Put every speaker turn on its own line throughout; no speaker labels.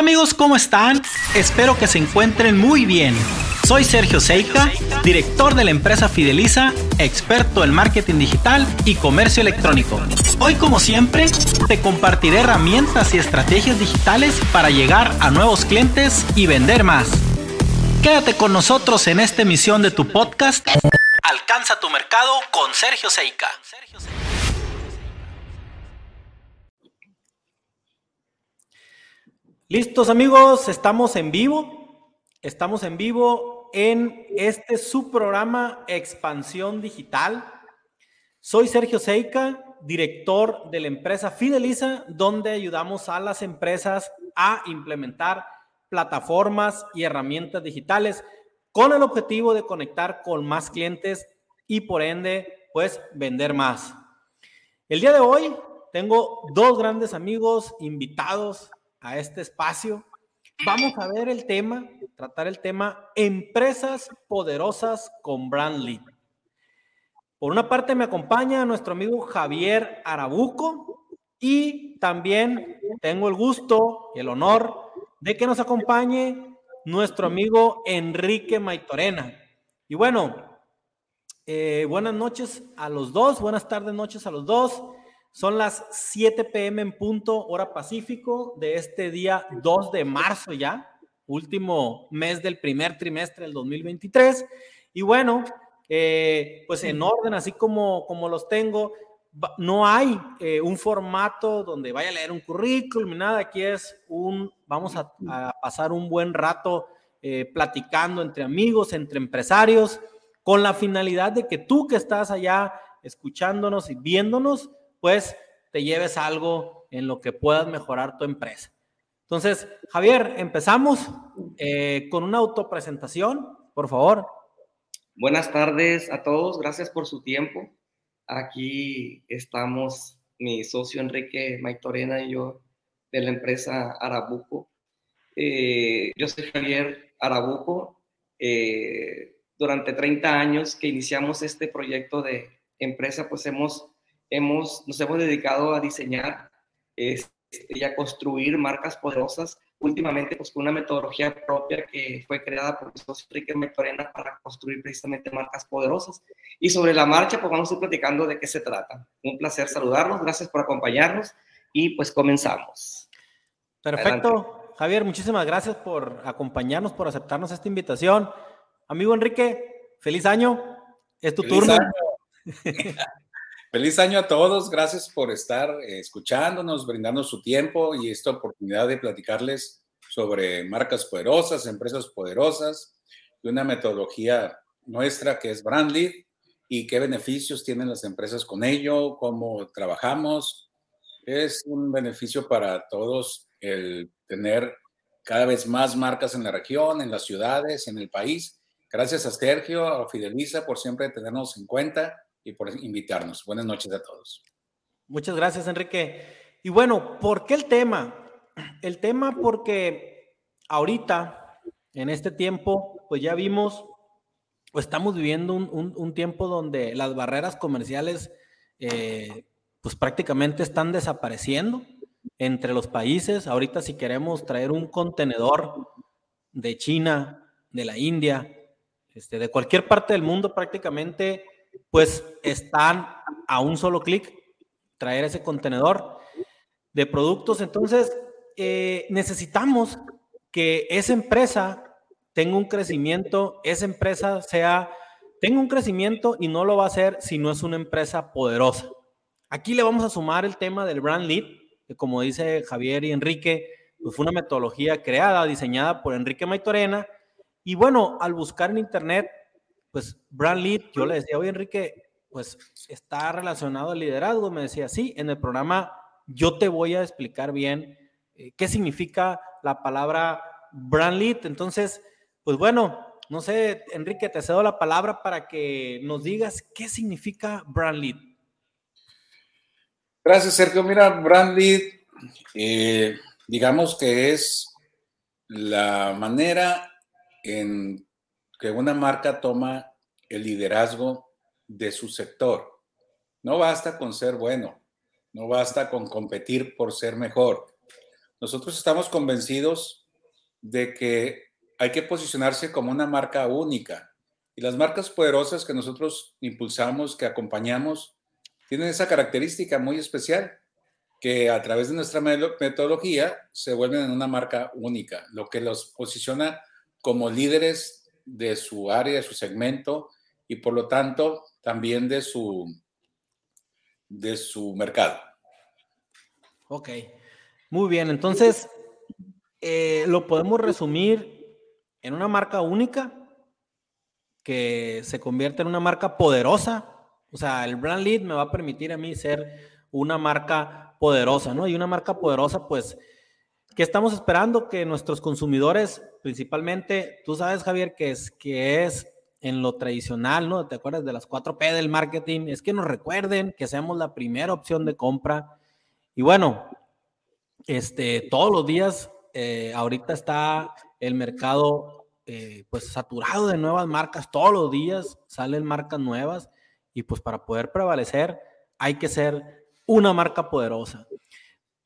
Amigos, ¿cómo están? Espero que se encuentren muy bien. Soy Sergio Seika, director de la empresa Fideliza, experto en marketing digital y comercio electrónico. Hoy como siempre, te compartiré herramientas y estrategias digitales para llegar a nuevos clientes y vender más. Quédate con nosotros en esta emisión de tu podcast. Alcanza tu mercado con Sergio Seika. Listos amigos, estamos en vivo. Estamos en vivo en este subprograma Expansión Digital. Soy Sergio Seika, director de la empresa Fideliza, donde ayudamos a las empresas a implementar plataformas y herramientas digitales con el objetivo de conectar con más clientes y por ende, pues vender más. El día de hoy tengo dos grandes amigos invitados a este espacio, vamos a ver el tema, tratar el tema empresas poderosas con brand lead. Por una parte me acompaña nuestro amigo Javier Arabuco y también tengo el gusto y el honor de que nos acompañe nuestro amigo Enrique Maitorena. Y bueno, eh, buenas noches a los dos, buenas tardes, noches a los dos. Son las 7 pm en punto, hora Pacífico, de este día 2 de marzo ya, último mes del primer trimestre del 2023. Y bueno, eh, pues en orden, así como, como los tengo, no hay eh, un formato donde vaya a leer un currículum, nada, aquí es un, vamos a, pasar un buen rato eh, platicando entre amigos, entre empresarios, con la finalidad de que tú que estás allá escuchándonos y viéndonos, pues te lleves algo en lo que puedas mejorar tu empresa. Entonces, Javier, empezamos eh, con una autopresentación, por favor.
Buenas tardes a todos, gracias por su tiempo. Aquí estamos mi socio Enrique Maitorena y yo de la empresa Arabuco. Eh, yo soy Javier Arabuco. Eh, durante 30 años que iniciamos este proyecto de empresa, pues hemos hemos, nos hemos dedicado a diseñar este, y a construir marcas poderosas, últimamente pues con una metodología propia que fue creada por socio Enrique Mectorena para construir precisamente marcas poderosas. Y sobre la marcha pues vamos a ir platicando de qué se trata. Un placer saludarlos, gracias por acompañarnos y pues comenzamos.
Perfecto. Javier, muchísimas gracias por acompañarnos, por aceptarnos esta invitación. Amigo Enrique, feliz año. Es tu turno.
Feliz año a todos, gracias por estar eh, escuchándonos, brindando su tiempo y esta oportunidad de platicarles sobre marcas poderosas, empresas poderosas, y una metodología nuestra que es Brandlead y qué beneficios tienen las empresas con ello, cómo trabajamos. Es un beneficio para todos el tener cada vez más marcas en la región, en las ciudades, en el país. Gracias a Sergio, a Fideliza por siempre tenernos en cuenta y por invitarnos. Buenas noches a todos.
Muchas gracias, Enrique. Y bueno, ¿por qué el tema? El tema porque ahorita, en este tiempo, pues ya vimos, o estamos viviendo un, tiempo donde las barreras comerciales, eh, pues prácticamente están desapareciendo entre los países. Ahorita si queremos traer un contenedor de China, de la India, este, de cualquier parte del mundo prácticamente pues están a un solo clic traer ese contenedor de productos. Entonces, eh, necesitamos que esa empresa tenga un crecimiento, esa empresa sea, tenga un crecimiento y no lo va a hacer si no es una empresa poderosa. Aquí le vamos a sumar el tema del brand lead, que como dice Javier y Enrique, pues fue una metodología creada, diseñada por Enrique Maitorena. Y bueno, al buscar en internet pues Brand Lead, yo le decía, oye Enrique, pues está relacionado al liderazgo. Me decía, sí, en el programa yo te voy a explicar bien eh, qué significa la palabra Brand Lead. Entonces, pues bueno, no sé, Enrique, te cedo la palabra para que nos digas qué significa Brand Lead.
Gracias, Sergio. Mira, Brand Lead, eh, digamos que es la manera en que una marca toma el liderazgo de su sector. No basta con ser bueno, no basta con competir por ser mejor. nosotros estamos convencidos de que hay que posicionarse como una marca única. Y las marcas poderosas que nosotros impulsamos, que acompañamos, tienen esa característica muy especial, que a través de nuestra metodología se vuelven en una marca única, lo que los posiciona como líderes de su área, de su segmento y por lo tanto también de su, de su mercado.
Ok, muy bien, entonces eh, lo podemos resumir en una marca única que se convierte en una marca poderosa. O sea, el brand lead me va a permitir a mí ser una marca poderosa, ¿no? Y una marca poderosa, pues, ¿qué estamos esperando? Que nuestros consumidores, principalmente, tú sabes, Javier, que es, que es en lo tradicional, ¿no? ¿Te acuerdas de las 4P del marketing? Es que nos recuerden que seamos la primera opción de compra. Y bueno, este, todos los días, eh, ahorita está el mercado eh, pues saturado de nuevas marcas, todos los días salen marcas nuevas y pues para poder prevalecer hay que ser una marca poderosa.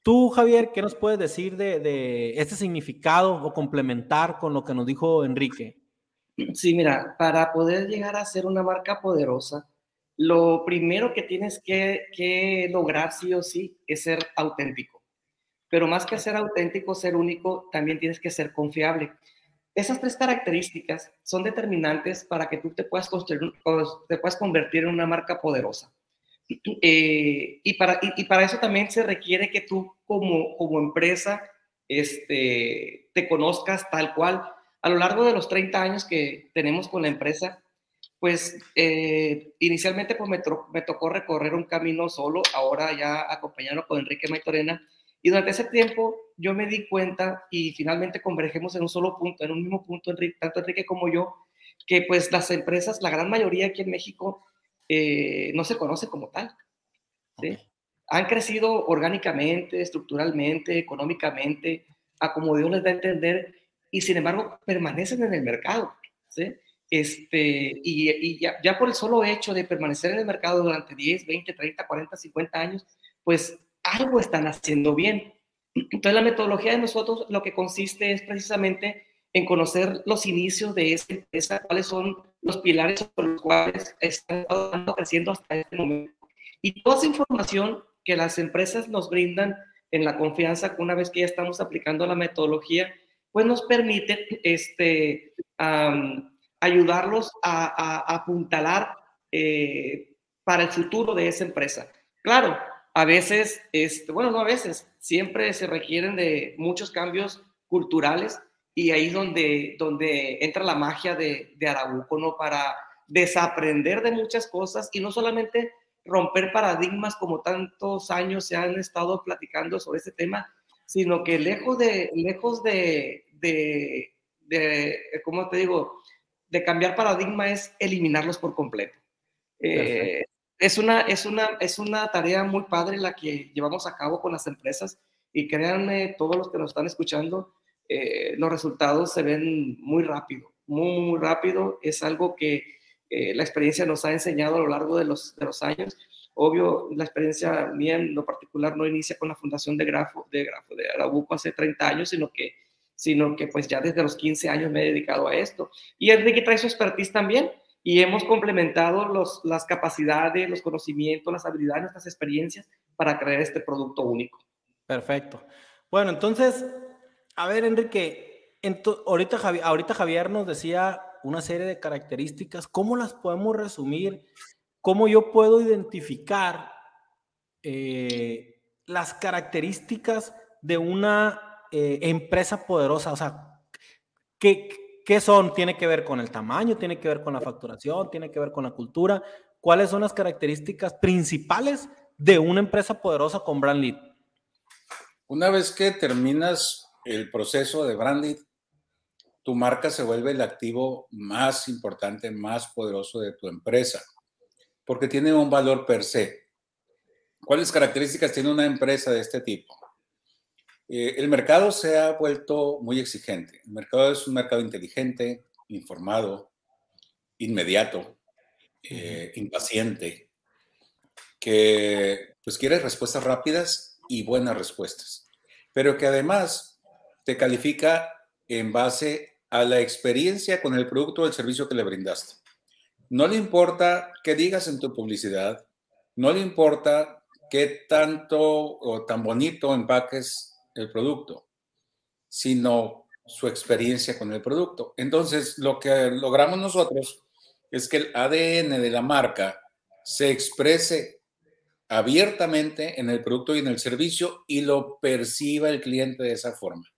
Tú, Javier, ¿qué nos puedes decir de, de este significado o complementar con lo que nos dijo Enrique?
Sí, mira, para poder llegar a ser una marca poderosa, lo primero que tienes que, lograr sí o sí es ser auténtico. Pero más que ser auténtico, ser único, también tienes que ser confiable. Esas tres características son determinantes para que tú te puedas, construir, te puedas convertir en una marca poderosa. Eh, y, para, y, para eso también se requiere que tú como, como empresa este, te conozcas tal cual. A lo largo de los 30 años que tenemos con la empresa, pues eh, inicialmente pues me, me, tocó recorrer un camino solo, ahora ya acompañado con Enrique Maitorena, y durante ese tiempo yo me di cuenta y finalmente convergemos en un solo punto, en un mismo punto, Enrique, tanto Enrique como yo, que pues las empresas, la gran mayoría aquí en México, eh, no se conoce como tal. ¿sí? Han crecido orgánicamente, estructuralmente, económicamente, a como Dios les da a entender, y sin embargo permanecen en el mercado. ¿sí? Este, y, y ya, ya, por el solo hecho de permanecer en el mercado durante 10, 20, 30, 40, 50 años, pues algo están haciendo bien. Entonces la metodología de nosotros lo que consiste es precisamente en conocer los inicios de esa empresa, cuáles son los pilares por los cuales están creciendo hasta este momento. Y toda esa información que las empresas nos brindan en la confianza, una vez que ya estamos aplicando la metodología, pues nos permite este, ayudarlos a, apuntalar eh, para el futuro de esa empresa. Claro, a veces, este, bueno, no a veces, siempre se requieren de muchos cambios culturales y ahí es donde, donde entra la magia de, de Arabuco, ¿no? Para desaprender de muchas cosas y no solamente romper paradigmas como tantos años se han estado platicando sobre este tema, sino que lejos de, lejos de, de, de ¿cómo te digo?, de cambiar paradigma es eliminarlos por completo. Eh, es, una, es, una, es una tarea muy padre la que llevamos a cabo con las empresas y créanme, todos los que nos están escuchando, eh, los resultados se ven muy rápido, muy, rápido. Es algo que eh, la experiencia nos ha enseñado a lo largo de los, de los años Obvio, la experiencia mía en lo particular no inicia con la fundación de Grafo, de Grafo, de Arabuco hace 30 años, sino que, sino que pues ya desde los 15 años me he dedicado a esto. Y Enrique trae su expertise también y hemos complementado los, las capacidades, los conocimientos, las habilidades, nuestras experiencias para crear este producto único.
Perfecto. Bueno, entonces, a ver, Enrique, ahorita, ahorita Javier nos decía una serie de características, ¿cómo las podemos resumir cómo yo puedo identificar eh, las características de una eh, empresa poderosa. O sea, ¿qué, ¿qué son? Tiene que ver con el tamaño, tiene que ver con la facturación, tiene que ver con la cultura. ¿Cuáles son las características principales de una empresa poderosa con brand lead?
Una vez que terminas el proceso de brand lead, tu marca se vuelve el activo más importante, más poderoso de tu empresa porque tiene un valor per se. ¿Cuáles características tiene una empresa de este tipo? Eh, el mercado se ha vuelto muy exigente. El mercado es un mercado inteligente, informado, inmediato, eh, impaciente, que pues quiere respuestas rápidas y buenas respuestas. pero que además te califica en base a la experiencia con el producto o el servicio que le brindaste. No le importa qué digas en tu publicidad, no le importa qué tanto o tan bonito empaques el producto, sino su experiencia con el producto. Entonces, lo que logramos nosotros es que el ADN de la marca se exprese abiertamente en el producto y en el servicio y lo perciba el cliente de esa forma.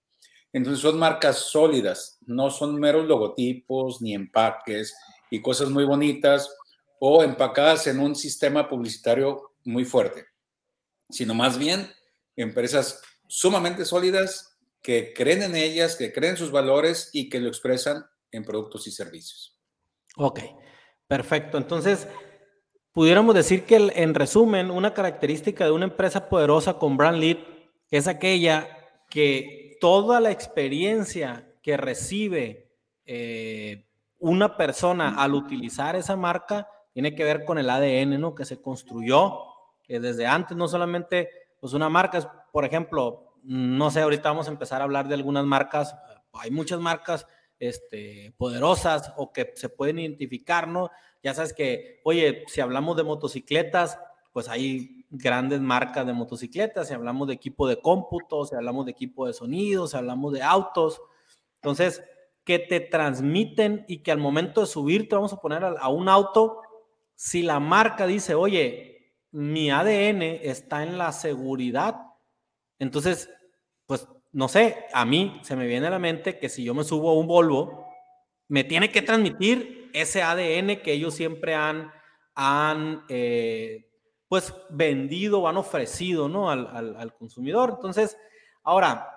Entonces son marcas sólidas, no son meros logotipos ni empaques y cosas muy bonitas o empacadas en un sistema publicitario muy fuerte, sino más bien empresas sumamente sólidas que creen en ellas, que creen sus valores y que lo expresan en productos y servicios.
Ok, perfecto. Entonces, pudiéramos decir que en resumen, una característica de una empresa poderosa con brand lead es aquella que toda la experiencia que recibe eh, una persona al utilizar esa marca tiene que ver con el ADN, ¿no? Que se construyó que desde antes, no solamente, pues una marca es, por ejemplo, no sé, ahorita vamos a empezar a hablar de algunas marcas, hay muchas marcas este, poderosas o que se pueden identificar, ¿no? Ya sabes que, oye, si hablamos de motocicletas, pues hay grandes marcas de motocicletas, si hablamos de equipo de cómputo, si hablamos de equipo de sonido, si hablamos de autos. Entonces, que te transmiten y que al momento de subirte, vamos a poner a, un auto, si la marca dice, oye, mi ADN está en la seguridad, entonces, pues, no sé, a mí se me viene a la mente que si yo me subo a un Volvo, me tiene que transmitir ese ADN que ellos siempre han, han eh, pues, vendido, han ofrecido, ¿no? Al, consumidor. Entonces, ahora,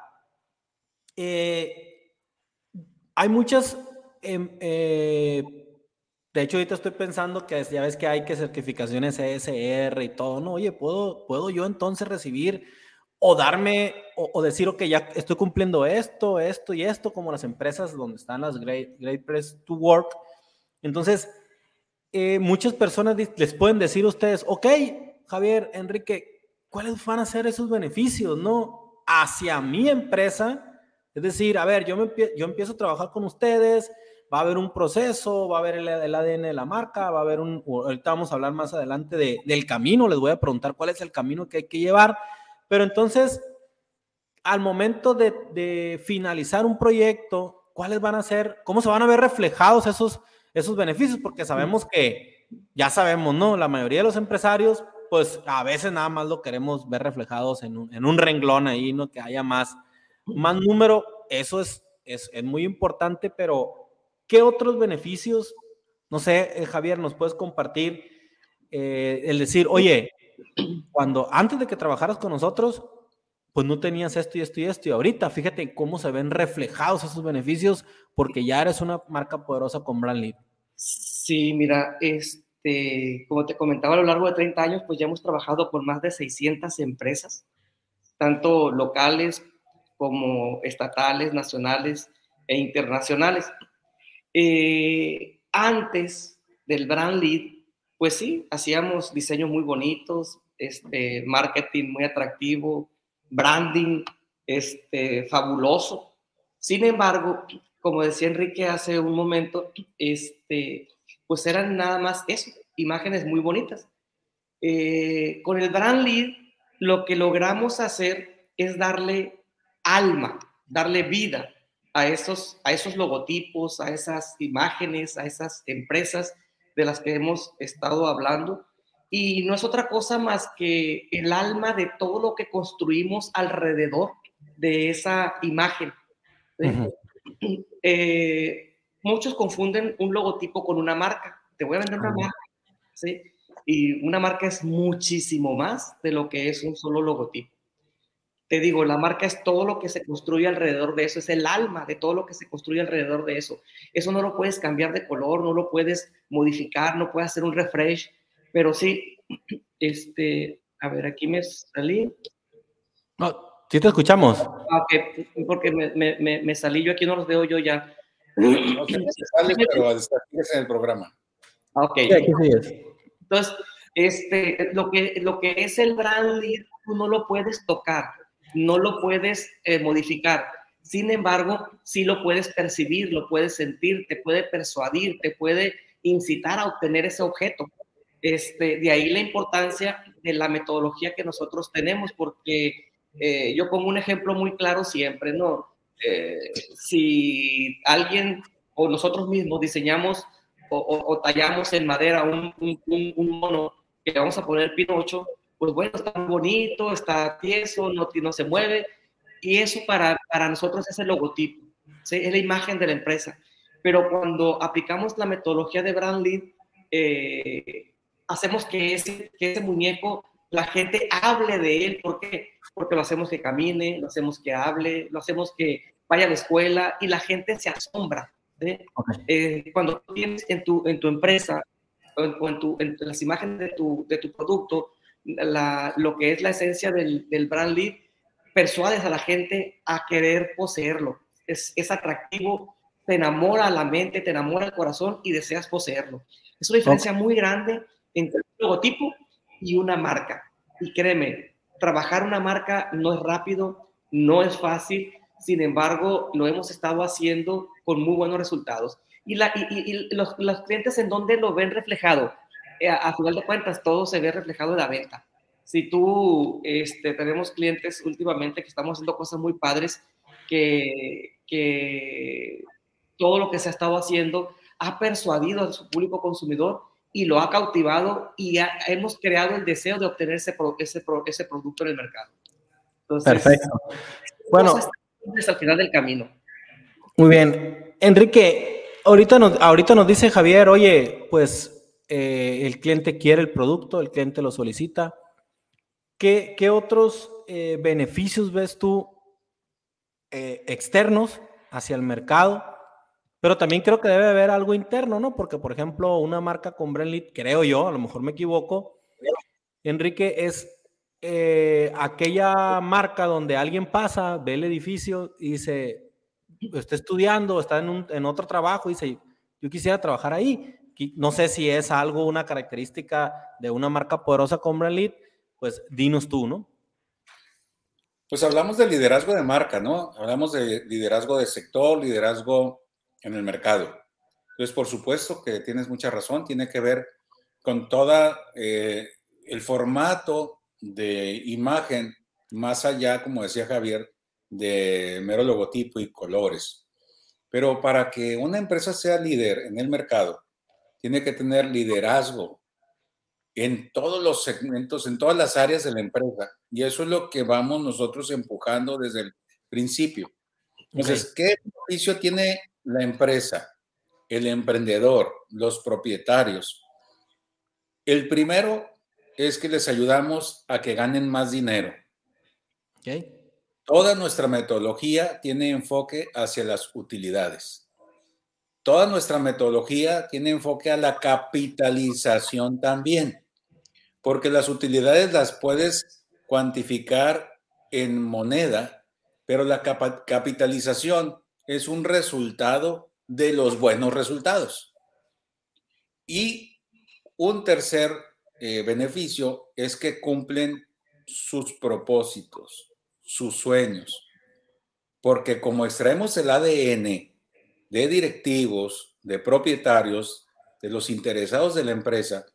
eh, hay muchas, em, eh, de hecho ahorita estoy pensando que ya ves que hay que certificaciones ESR y todo, ¿no? Oye, ¿puedo, puedo yo entonces recibir o darme o, decir, ok, ya estoy cumpliendo esto, esto y esto, como las empresas donde están las Great, great Press to Work. Entonces, eh, muchas personas les pueden decir a ustedes, ok, Javier, Enrique, ¿cuáles van a ser esos beneficios, no? Hacia mi empresa es decir, a ver, yo, me, yo empiezo a trabajar con ustedes, va a haber un proceso, va a haber el, ADN de la marca, va a haber un, ahorita vamos a hablar más adelante del camino, les voy a preguntar cuál es el camino que hay que llevar, pero entonces, al momento de, finalizar un proyecto, ¿cuáles van a ser, cómo se van a ver reflejados esos, esos beneficios? Porque sabemos que, ya sabemos, ¿no? La mayoría de los empresarios, pues a veces nada más lo queremos ver reflejados en un, en un renglón ahí, ¿no? Que haya más más número, eso es, es, muy importante, pero ¿qué otros beneficios? No sé, eh, Javier, nos puedes compartir eh, el decir, oye, cuando antes de que trabajaras con nosotros, pues no tenías esto y esto y esto, y ahorita fíjate cómo se ven reflejados esos beneficios porque ya eres una marca poderosa con Brand
Sí, mira, este, como te comentaba, a lo largo de 30 años, pues ya hemos trabajado con más de 600 empresas, tanto locales como estatales, nacionales e internacionales. Eh, antes del brand lead, pues sí, hacíamos diseños muy bonitos, este, marketing muy atractivo, branding este, fabuloso. Sin embargo, como decía Enrique hace un momento, este, pues eran nada más eso, imágenes muy bonitas. Eh, con el brand lead, lo que logramos hacer es darle alma, darle vida a esos, a esos logotipos, a esas imágenes, a esas empresas de las que hemos estado hablando. Y no es otra cosa más que el alma de todo lo que construimos alrededor de esa imagen. Eh, muchos confunden un logotipo con una marca. Te voy a vender una marca. ¿sí? Y una marca es muchísimo más de lo que es un solo logotipo te digo, la marca es todo lo que se construye alrededor de eso, es el alma de todo lo que se construye alrededor de eso. Eso no lo puedes cambiar de color, no lo puedes modificar, no puedes hacer un refresh, pero sí, este, a ver, aquí me salí.
No, sí te escuchamos.
Ah, porque me, me, me, salí yo aquí, no los veo yo ya.
No se sale, pero en el programa.
Ah, ok. Entonces, este, lo, que, lo que es el brand lead, tú no lo puedes tocar no lo puedes eh, modificar. Sin embargo, sí lo puedes percibir, lo puedes sentir, te puede persuadir, te puede incitar a obtener ese objeto. Este, de ahí la importancia de la metodología que nosotros tenemos, porque eh, yo pongo un ejemplo muy claro siempre, ¿no? Eh, si alguien o nosotros mismos diseñamos o, tallamos en madera un, un, mono que vamos a poner Pinocho, pues bueno, está bonito, está tieso, no, no se mueve, y eso para, para nosotros es el logotipo, es la imagen de la empresa. Pero cuando aplicamos la metodología de Brand Lead, eh, hacemos que ese, que ese muñeco, la gente hable de él. ¿Por qué? Porque lo hacemos que camine, lo hacemos que hable, lo hacemos que vaya a la escuela y la gente se asombra. Eh, cuando tienes en tu, en tu empresa o en, tu, en las imágenes de tu, de tu producto la, lo que es la esencia del, del brand lead, persuades a la gente a querer poseerlo. Es, es atractivo, te enamora la mente, te enamora el corazón y deseas poseerlo. Es una diferencia muy grande entre un logotipo y una marca. Y créeme, trabajar una marca no es rápido, no es fácil, sin embargo, lo hemos estado haciendo con muy buenos resultados. Y, la, los, clientes en donde lo ven reflejado, eh, a, final de cuentas, todo se ve reflejado en la venta. Si tú, este, tenemos clientes últimamente que estamos haciendo cosas muy padres, que, que todo lo que se ha estado haciendo ha persuadido a su público consumidor y lo ha cautivado y hemos creado el deseo de obtener ese, ese, ese producto en el mercado.
Perfecto. Bueno,
al final del camino.
Muy bien. Enrique, ahorita nos, ahorita nos dice Javier, oye, pues eh, el cliente quiere el producto, el cliente lo solicita. ¿Qué, qué otros eh, beneficios ves tú eh, externos hacia el mercado? Pero también creo que debe haber algo interno, ¿no? Porque, por ejemplo, una marca con Brandlit, creo yo, a lo mejor me equivoco, Enrique, es eh, aquella marca donde alguien pasa, ve el edificio y dice, está estudiando, está en, en otro trabajo y dice, yo quisiera trabajar ahí. No sé si es algo, una característica de una marca poderosa como Brandlit, pues dinos tú, ¿no?
Pues hablamos de liderazgo de marca, ¿no? Hablamos de liderazgo de sector, liderazgo en el mercado. Entonces, por supuesto que tienes mucha razón, tiene que ver con toda eh, el formato de imagen, más allá, como decía Javier, de mero logotipo y colores. Pero para que una empresa sea líder en el mercado, tiene que tener liderazgo en todos los segmentos, en todas las áreas de la empresa. Y eso es lo que vamos nosotros empujando desde el principio. Entonces, ¿qué beneficio tiene la empresa, el emprendedor, los propietarios. El primero es que les ayudamos a que ganen más dinero. Toda nuestra metodología tiene enfoque hacia las utilidades. Toda nuestra metodología tiene enfoque a la capitalización también, porque las utilidades las puedes cuantificar en moneda, pero la capitalización es un resultado de los buenos resultados. Y un tercer eh, beneficio es que cumplen sus propósitos, sus sueños. Porque como extraemos el ADN de directivos, de propietarios, de los interesados de la empresa,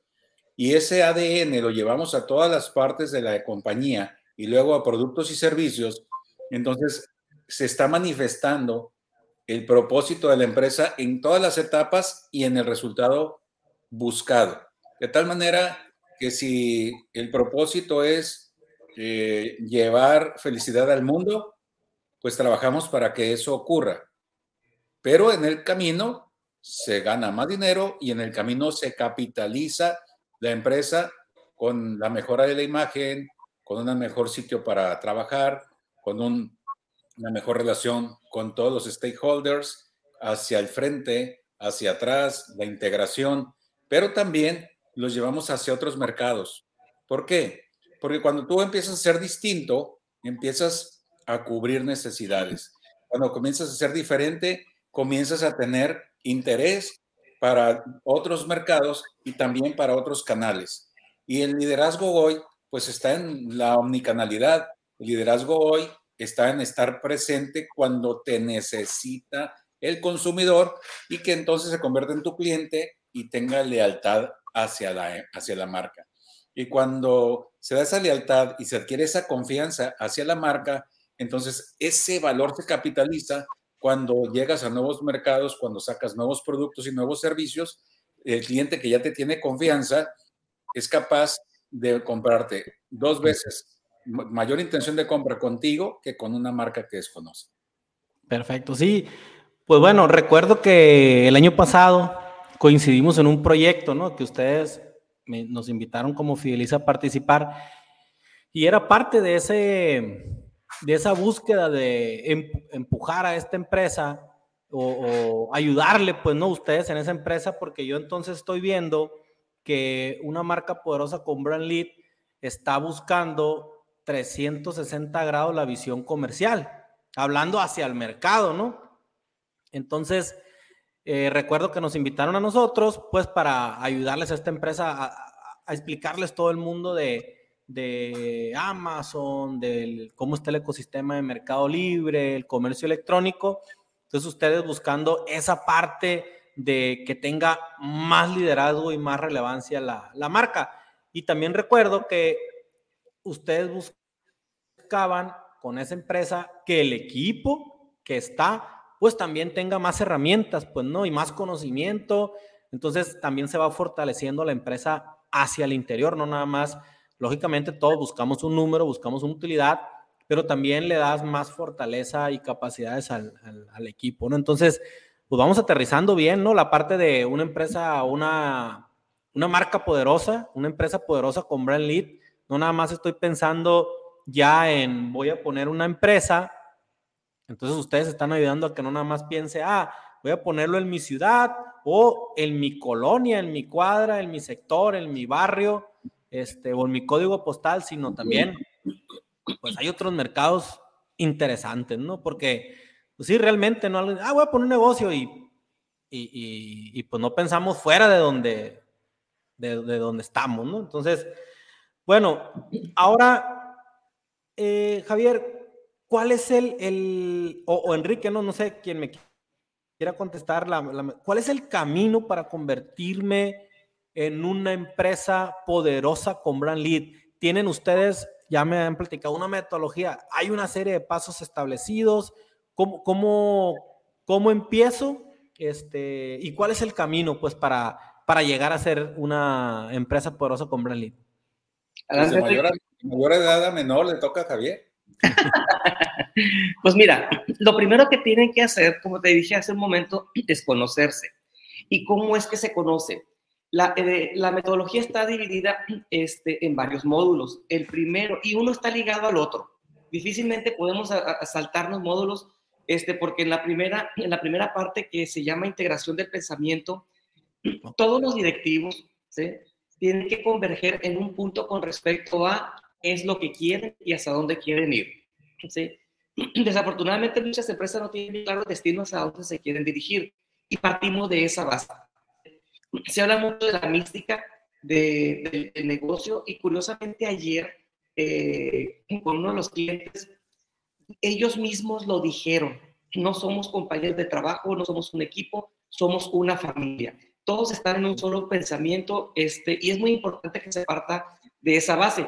y ese ADN lo llevamos a todas las partes de la compañía y luego a productos y servicios, entonces se está manifestando el propósito de la empresa en todas las etapas y en el resultado buscado. De tal manera que si el propósito es eh, llevar felicidad al mundo, pues trabajamos para que eso ocurra. Pero en el camino se gana más dinero y en el camino se capitaliza la empresa con la mejora de la imagen, con un mejor sitio para trabajar, con un una mejor relación con todos los stakeholders, hacia el frente, hacia atrás, la integración, pero también los llevamos hacia otros mercados. ¿Por qué? Porque cuando tú empiezas a ser distinto, empiezas a cubrir necesidades. Cuando comienzas a ser diferente, comienzas a tener interés para otros mercados y también para otros canales. Y el liderazgo hoy, pues está en la omnicanalidad El liderazgo hoy está en estar presente cuando te necesita el consumidor y que entonces se convierta en tu cliente y tenga lealtad hacia la, hacia la marca. Y cuando se da esa lealtad y se adquiere esa confianza hacia la marca, entonces ese valor se capitaliza cuando llegas a nuevos mercados, cuando sacas nuevos productos y nuevos servicios, el cliente que ya te tiene confianza es capaz de comprarte dos veces mayor intención de compra contigo que con una marca que desconoce.
Perfecto, sí. Pues bueno, recuerdo que el año pasado coincidimos en un proyecto, ¿no? Que ustedes nos invitaron como Fideliza a participar y era parte de ese de esa búsqueda de em, empujar a esta empresa o, ayudarle, pues no, ustedes en esa empresa, porque yo entonces estoy viendo que una marca poderosa con Brand Lead está buscando 360 grados la visión comercial, hablando hacia el mercado, ¿no? Entonces, eh, recuerdo que nos invitaron a nosotros, pues para ayudarles a esta empresa a explicarles todo el mundo de, de Amazon, del cómo está el ecosistema de Mercado Libre, el comercio electrónico. Entonces ustedes buscando esa parte de que tenga más liderazgo y más relevancia la, la marca. Y también recuerdo que ustedes buscaban con esa empresa que el equipo que está, pues también tenga más herramientas, pues no, y más conocimiento. Entonces también se va fortaleciendo la empresa hacia el interior, no nada más Lógicamente todos buscamos un número, buscamos una utilidad, pero también le das más fortaleza y capacidades al, equipo, ¿no? Entonces, pues vamos aterrizando bien, ¿no? La parte de una empresa, una, una marca poderosa, una empresa poderosa con brand lead, no nada más estoy pensando ya en voy a poner una empresa, entonces ustedes están ayudando a que no nada más piense, ah, voy a ponerlo en mi ciudad o en mi colonia, en mi cuadra, en mi sector, en mi barrio, este, o en mi código postal, sino también, pues hay otros mercados interesantes, ¿no? Porque, pues sí, realmente, ¿no? Ah, voy a poner un negocio y, y, y, pues no pensamos fuera de donde, de, de, donde estamos, ¿no? Entonces, bueno, ahora, eh, Javier, ¿cuál es el, el o, Enrique, no, no sé quién me quiera contestar, la, ¿cuál es el camino para convertirme en una empresa poderosa con Brand Lead? ¿Tienen ustedes, ya me han platicado, una metodología? ¿Hay una serie de pasos establecidos? ¿Cómo, cómo, cómo empiezo? Este, ¿Y cuál es el camino pues, para, para llegar a ser una empresa poderosa con Brand Lead?
Pues de mayor, mayor edad a menor le toca a Javier.
pues mira, lo primero que tienen que hacer, como te dije hace un momento, es conocerse. ¿Y cómo es que se conoce? Eh, la, metodología está dividida este, en varios módulos. El primero, y uno está ligado al otro. Difícilmente podemos saltarnos módulos, este, porque en la, primera, en la primera parte que se llama integración del pensamiento, todos los directivos tienen que converger en un punto con respecto a qué es lo que quieren y hasta dónde quieren ir. Desafortunadamente muchas empresas no tienen claro destino hacia dónde se quieren dirigir y partimos de esa base se habla mucho de la mística del negocio y curiosamente ayer eh, con uno de los clientes, ellos mismos lo dijeron, no somos compañeros de trabajo, no somos un equipo, somos una familia. Todos están en un solo pensamiento este, y es muy importante que se parta de esa base.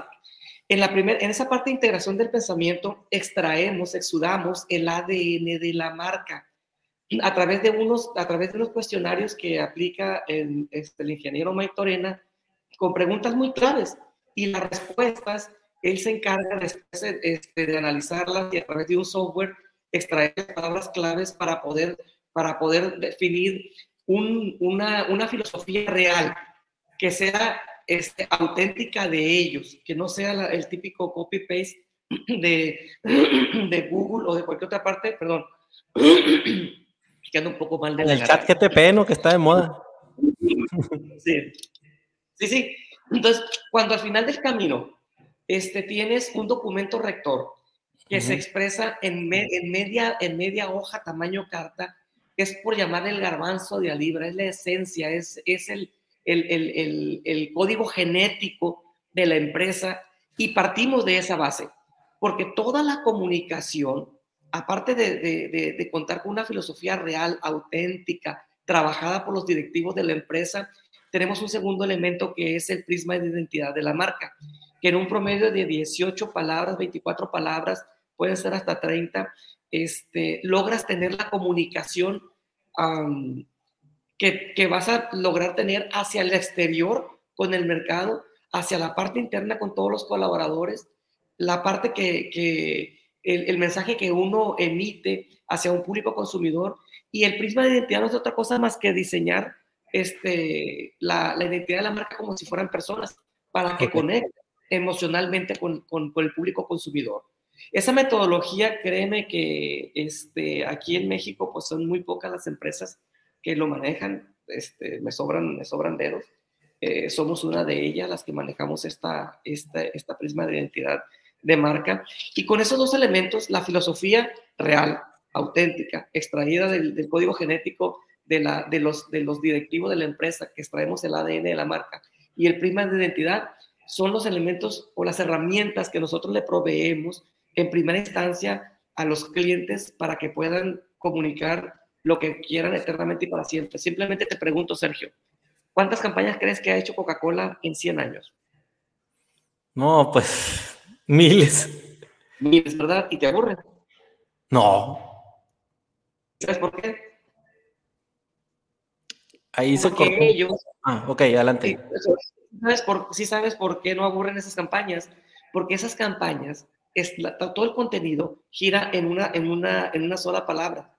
En, la primer, en esa parte de integración del pensamiento extraemos, exudamos el ADN de la marca a través de unos, a través de unos cuestionarios que aplica el, este, ingeniero Mike Torena, con preguntas muy claves. Y las respuestas, él se encarga de, este, de analizarlas y a través de un software extraer palabras claves para poder, para poder definir un, una, una, filosofía real, que sea este, auténtica de ellos, que no sea el típico copy-paste de, de Google o de cualquier otra parte, perdón, un poco mal de
El chat GTP, ¿no? Que está de moda.
Sí. Sí, sí. Entonces, cuando al final del camino este, tienes un documento rector que se expresa en, en, media, en media hoja, tamaño carta, es por llamar el garbanzo de a libra, es la esencia, es, es el, el, el, el, código genético de la empresa y partimos de esa base. porque toda la comunicación, aparte de, contar con una filosofía real, auténtica, trabajada por los directivos de la empresa, tenemos un segundo elemento que es el prisma de identidad de la marca, que en un promedio de 18 palabras, 24 palabras, pueden ser hasta 30, este, logras tener la comunicación que, que, vas a lograr tener hacia el exterior con el mercado, hacia la parte interna con todos los colaboradores, la parte que, que el, el, mensaje que uno emite hacia un público consumidor y el prisma de identidad no es otra cosa más que diseñar este, la, la identidad de la marca como si fueran personas para que conecten emocionalmente con, con, con el público consumidor. Esa metodología, créeme que este, aquí en México pues son muy pocas las empresas que lo manejan, este, me, sobran, me sobran dedos. Eh, somos una de ellas las que manejamos esta, esta, esta prisma de identidad de marca. Y con esos dos elementos, la filosofía real, auténtica, extraída del, código genético de, la, de, los, de los directivos de la empresa, que extraemos el ADN de la marca, y el prisma de identidad, son los elementos o las herramientas que nosotros le proveemos en primera instancia a los clientes para que puedan comunicar lo que quieran eternamente y para siempre. Simplemente te pregunto, Sergio, ¿cuántas campañas crees que ha hecho Coca-Cola en 100 años?
No, pues miles.
Miles, ¿verdad? ¿Y te aburren?
No.
¿Sabes por qué?
Ahí se cortó. Ellos, ah, ok, adelante.
¿sabes por, sí sabes por qué no aburren esas campañas. Porque esas campañas es todo el contenido gira en una, en una, en una sola palabra.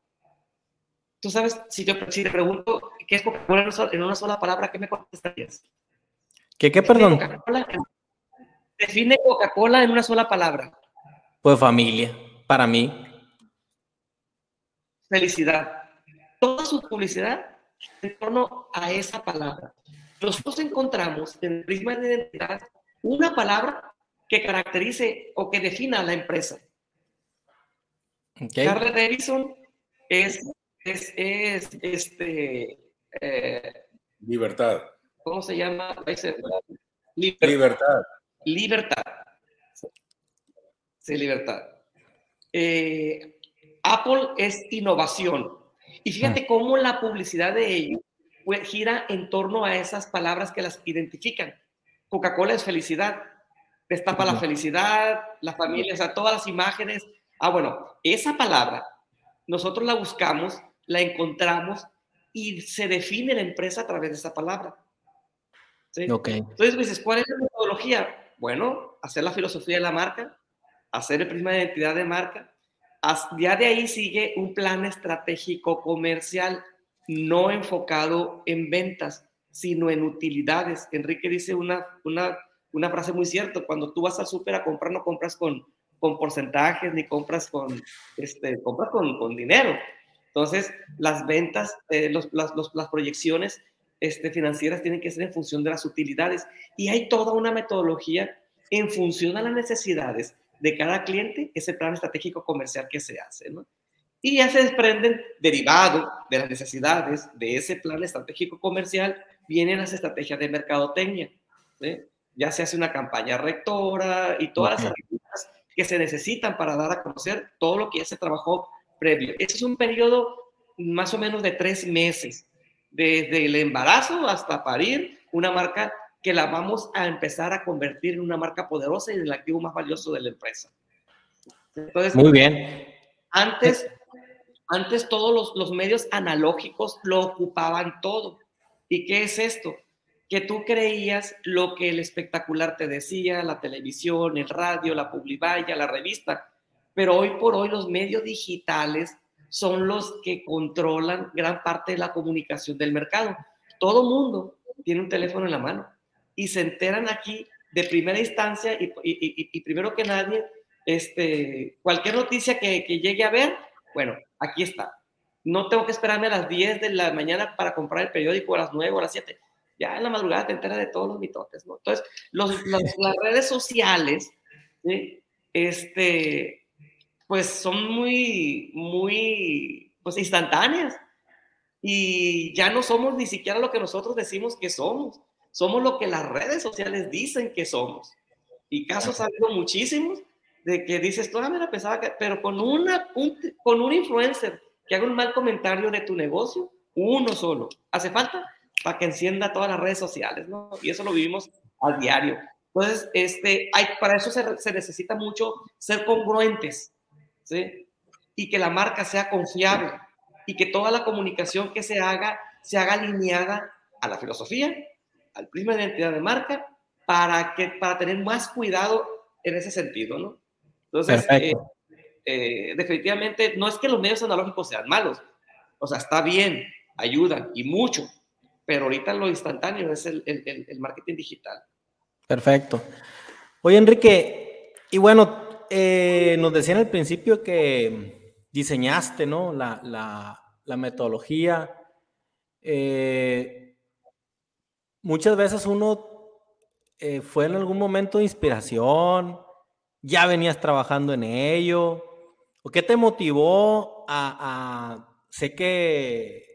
Tú sabes, si, yo, si te pregunto qué es Coca-Cola en una sola palabra, ¿qué me contestarías?
¿Qué, qué, perdón?
define Coca-Cola en una sola palabra.
Pues familia, para mí.
Felicidad. Toda su publicidad en torno a esa palabra. Nosotros encontramos en el prisma de identidad una palabra que caracterice o que defina a la empresa. Okay. Carla Davidson es, es, es este... Eh,
libertad.
¿Cómo se llama?
Libertad. Libertad.
Libertad. Sí, libertad. Eh, Apple es innovación. Y fíjate mm. cómo la publicidad de ellos gira en torno a esas palabras que las identifican. Coca-Cola es felicidad, destapa la felicidad, la familia, o sea, todas las imágenes. Ah, bueno, esa palabra nosotros la buscamos, la encontramos y se define la empresa a través de esa palabra. ¿Sí?
Okay.
Entonces dices, ¿cuál es la metodología? Bueno, hacer la filosofía de la marca, hacer el prisma de identidad de marca. Ya de ahí sigue un plan estratégico comercial no enfocado en ventas, sino en utilidades. Enrique dice una, una una frase muy cierta, cuando tú vas al súper a comprar, no compras con, con porcentajes ni compras con, este, compras con, con dinero. Entonces, las ventas, eh, los, las, las, proyecciones este, financieras tienen que ser en función de las utilidades y hay toda una metodología en función a las necesidades de cada cliente, ese plan estratégico comercial que se hace, ¿no? Y ya se desprenden, derivado de las necesidades de ese plan estratégico comercial, vienen las estrategias de mercadotecnia. ¿sí? Ya se hace una campaña rectora y todas las herramientas que se necesitan para dar a conocer todo lo que ya se trabajó previo. Ese es un periodo más o menos de tres meses, desde el embarazo hasta parir una marca que la vamos a empezar a convertir en una marca poderosa y en el activo más valioso de la empresa.
Entonces, Muy bien.
Antes, antes todos los, los medios analógicos lo ocupaban todo. ¿Y qué es esto? Que tú creías lo que el espectacular te decía, la televisión, el radio, la publivaya, la revista, pero hoy por hoy los medios digitales son los que controlan gran parte de la comunicación del mercado. Todo mundo tiene un teléfono en la mano y se enteran aquí de primera instancia y, y, y, primero que nadie, este, cualquier noticia que, que llegue a ver, bueno, aquí está. No tengo que esperarme a las 10 de la mañana para comprar el periódico a las 9 o a las 7 ya en la madrugada te enteras de todos los mitotes, ¿no? Entonces, los, las redes sociales, este, pues son muy, muy, pues instantáneas. Y ya no somos ni siquiera lo que nosotros decimos que somos. Somos lo que las redes sociales dicen que somos. Y casos ha habido muchísimos de que dices, tú, ah, me la pensaba que, pero con, una, con un influencer que haga un mal comentario de tu negocio, uno solo, hace falta para que encienda todas las redes sociales, ¿no? Y eso lo vivimos a diario. Entonces, este, hay, para eso se, se necesita mucho ser congruentes, ¿sí? Y que la marca sea confiable y que toda la comunicación que se haga se haga alineada a la filosofía, al prisma de identidad de marca, para, que, para tener más cuidado en ese sentido, ¿no? Entonces, eh, eh, definitivamente, no es que los medios analógicos sean malos, o sea, está bien, ayudan y mucho, pero ahorita lo instantáneo es el, el, el marketing digital.
Perfecto. Oye, Enrique, y bueno, eh, nos decían al principio que diseñaste, ¿no? La, la, la metodología. Eh, muchas veces uno eh, fue en algún momento de inspiración, ya venías trabajando en ello. ¿O qué te motivó a, a sé que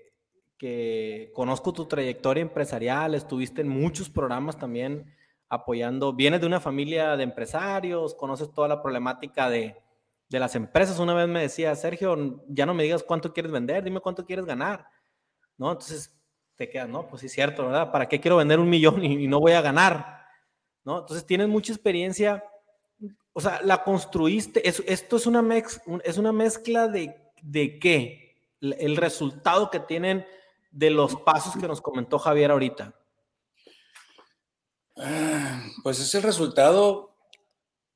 que conozco tu trayectoria empresarial, estuviste en muchos programas también apoyando, vienes de una familia de empresarios, conoces toda la problemática de, de las empresas. Una vez me decía, Sergio, ya no me digas cuánto quieres vender, dime cuánto quieres ganar, ¿no? Entonces te quedas, no, pues sí es cierto, ¿verdad? ¿Para qué quiero vender un millón y, no voy a ganar? ¿No? Entonces tienes mucha experiencia, o sea, la construiste, esto es una, es una mezcla de, de qué? El resultado que tienen de los pasos que nos comentó Javier ahorita?
Ah, pues es el resultado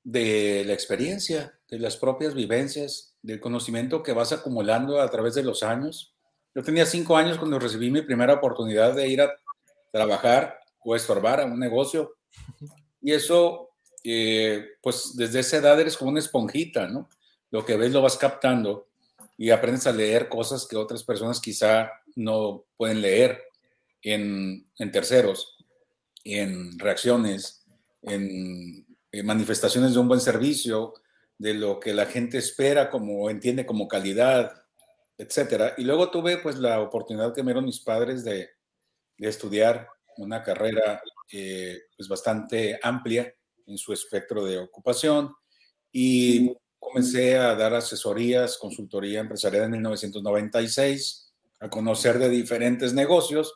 de la experiencia, de las propias vivencias, del conocimiento que vas acumulando a través de los años. Yo tenía cinco años cuando recibí mi primera oportunidad de ir a trabajar o estorbar a un negocio. Y eso, eh, pues desde esa edad eres como una esponjita, ¿no? Lo que ves lo vas captando y aprendes a leer cosas que otras personas quizá no pueden leer en, en terceros, en reacciones, en, manifestaciones de un buen servicio, de lo que la gente espera como entiende como calidad, etcétera. Y luego tuve pues la oportunidad que me dieron mis padres de, de estudiar una carrera eh, pues bastante amplia en su espectro de ocupación y comencé a dar asesorías, consultoría empresarial en 1996 a conocer de diferentes negocios.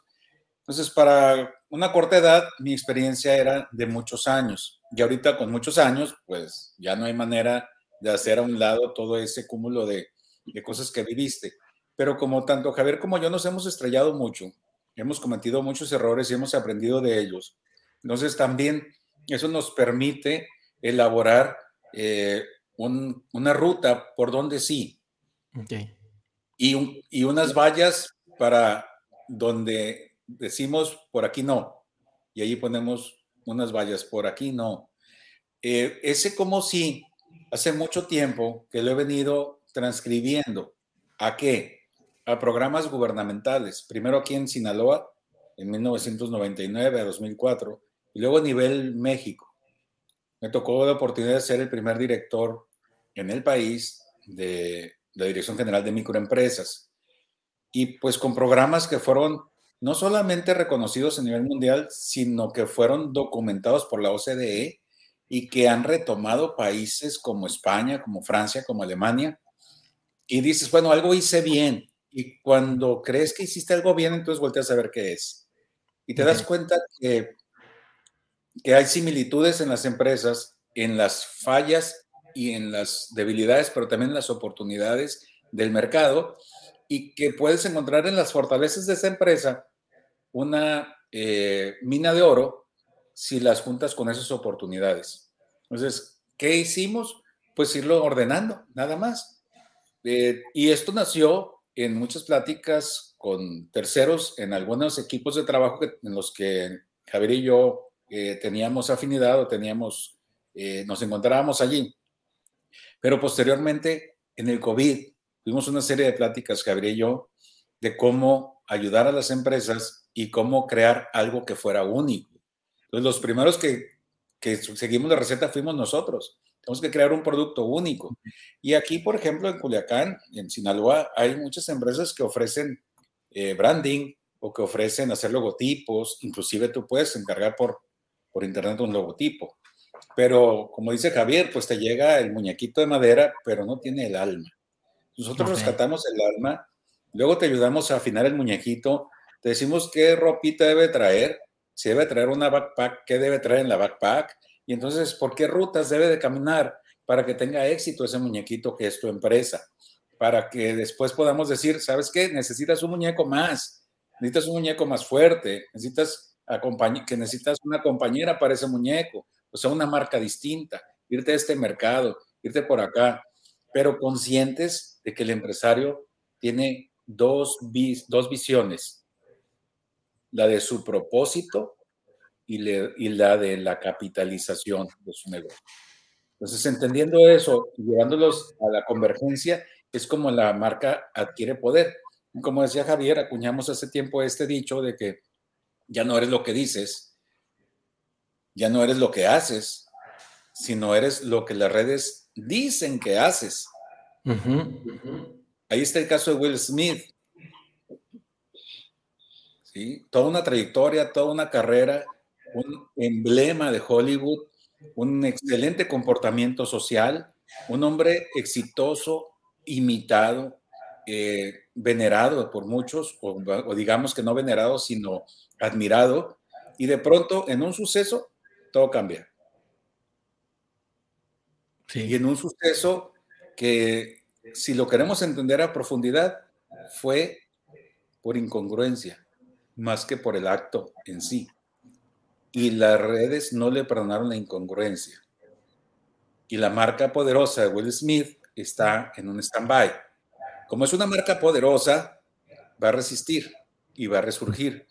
Entonces, para una corta edad, mi experiencia era de muchos años. Y ahorita con muchos años, pues ya no hay manera de hacer a un lado todo ese cúmulo de, de cosas que viviste. Pero como tanto Javier como yo nos hemos estrellado mucho, hemos cometido muchos errores y hemos aprendido de ellos. Entonces también eso nos permite elaborar eh, un, una ruta por donde sí. Okay y, unas vallas para donde decimos por aquí no, y ahí ponemos unas vallas por aquí no. Eh, ese como si hace mucho tiempo que lo he venido transcribiendo. ¿A qué? A programas gubernamentales. Primero aquí en Sinaloa, en 1999 a 2004, y luego a nivel México. Me tocó la oportunidad de ser el primer director en el país de la Dirección General de Microempresas. Y pues con programas que fueron no solamente reconocidos a nivel mundial, sino que fueron documentados por la OCDE y que han retomado países como España, como Francia, como Alemania. Y dices, bueno, algo hice bien. Y cuando crees que hiciste algo bien, entonces volteas a ver qué es. Y te das cuenta que, que hay similitudes en las empresas, en las fallas y en las debilidades, pero también en las oportunidades del mercado y que puedes encontrar en las fortalezas de esa empresa una eh, mina de oro si las juntas con esas oportunidades. Entonces, ¿qué hicimos? Pues irlo ordenando, nada más. Eh, y esto nació en muchas pláticas con terceros, en algunos equipos de trabajo en los que Javier y yo eh, teníamos afinidad o teníamos, nos encontrábamos allí. Pero posteriormente, en el COVID, tuvimos una serie de pláticas, Gabriel y yo, de cómo ayudar a las empresas y cómo crear algo que fuera único. Los primeros que, que seguimos la receta fuimos nosotros. Tenemos que crear un producto único. Y aquí, por ejemplo, en Culiacán, en Sinaloa, hay muchas empresas que ofrecen eh, branding o que ofrecen hacer logotipos. Inclusive tú puedes encargar por, por internet un logotipo. Pero como dice Javier, pues te llega el muñequito de madera, pero no tiene el alma. Nosotros rescatamos el alma, luego te ayudamos a afinar el muñequito, te decimos qué ropita debe traer, si debe traer una backpack, qué debe traer en la backpack, y entonces por qué rutas debe de caminar para que tenga éxito ese muñequito que es tu empresa, para que después podamos decir, ¿sabes qué? Necesitas un muñeco más, necesitas un muñeco más fuerte, necesitas que necesitas una compañera para ese muñeco, o sea, una marca distinta, irte a este mercado, irte por acá, pero conscientes de que el empresario tiene dos, dos visiones, la de su propósito y, y la de la capitalización de su negocio. Entonces, entendiendo eso y llevándolos a la convergencia, es como la marca adquiere poder. Como decía Javier, acuñamos hace tiempo este dicho de que ya no eres lo que dices, ya no eres lo que haces, sino eres lo que las redes dicen que haces. Ahí está el caso de Will Smith. ¿Sí? Toda una trayectoria, toda una carrera, un emblema de Hollywood, un excelente comportamiento social, un hombre exitoso, imitado, eh, venerado por muchos, o, digamos que no venerado, sino admirado, y de pronto en un suceso todo cambia. Y en un suceso que, si lo queremos entender a profundidad, fue por incongruencia, más que por el acto en sí. Y las redes no le perdonaron la incongruencia. Y la marca poderosa de Will Smith está en un stand-by. Como es una marca poderosa, va a resistir y va a resurgir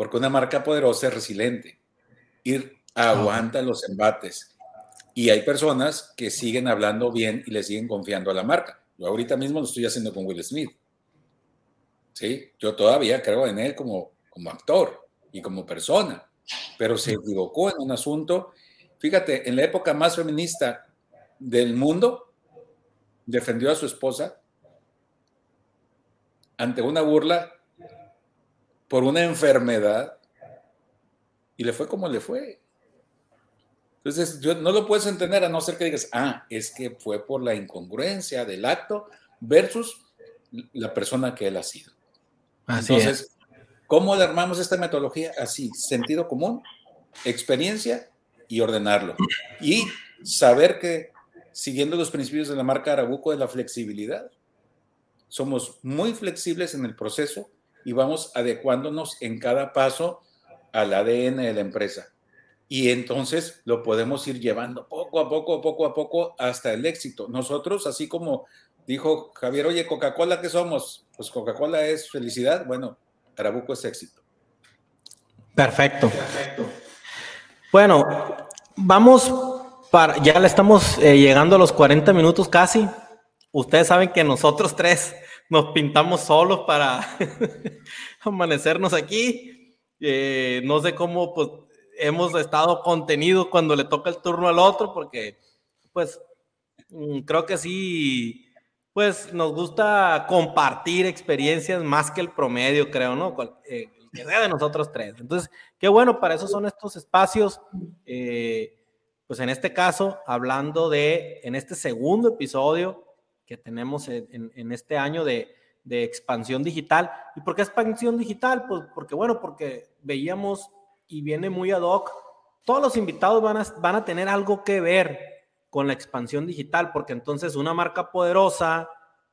porque una marca poderosa es resiliente, ir aguanta los embates. Y hay personas que siguen hablando bien y le siguen confiando a la marca. Yo ahorita mismo lo estoy haciendo con Will Smith. ¿Sí? Yo todavía creo en él como, como actor y como persona, pero se equivocó en un asunto. Fíjate, en la época más feminista del mundo, defendió a su esposa ante una burla por una enfermedad y le fue como le fue. Entonces, yo, no lo puedes entender a no ser que digas, ah, es que fue por la incongruencia del acto versus la persona que él ha sido. Entonces, ¿cómo le armamos esta metodología? Así, sentido común, experiencia y ordenarlo. Y saber que, siguiendo los principios de la marca Arabuco de la flexibilidad, somos muy flexibles en el proceso y vamos adecuándonos en cada paso al ADN de la empresa. Y entonces lo podemos ir llevando poco a poco, poco a poco hasta el éxito. Nosotros, así como dijo Javier, oye, Coca-Cola, ¿qué somos? Pues Coca-Cola es felicidad. Bueno, Arabuco es éxito.
Perfecto. Perfecto. Bueno, vamos para, ya le estamos eh, llegando a los 40 minutos casi. Ustedes saben que nosotros tres nos pintamos solos para amanecernos aquí. Eh, no sé cómo pues, hemos estado contenidos cuando le toca el turno al otro, porque pues mm, creo que sí, pues nos gusta compartir experiencias más que el promedio, creo, ¿no? Eh, que sea de nosotros tres. Entonces, qué bueno, para eso son estos espacios. Eh, pues en este caso, hablando de, en este segundo episodio, que tenemos en, este año de, expansión digital. ¿Y por qué expansión digital? Pues porque, bueno, porque veíamos y viene muy ad hoc, todos los invitados van a, van a tener algo que ver con la expansión digital, porque entonces una marca poderosa,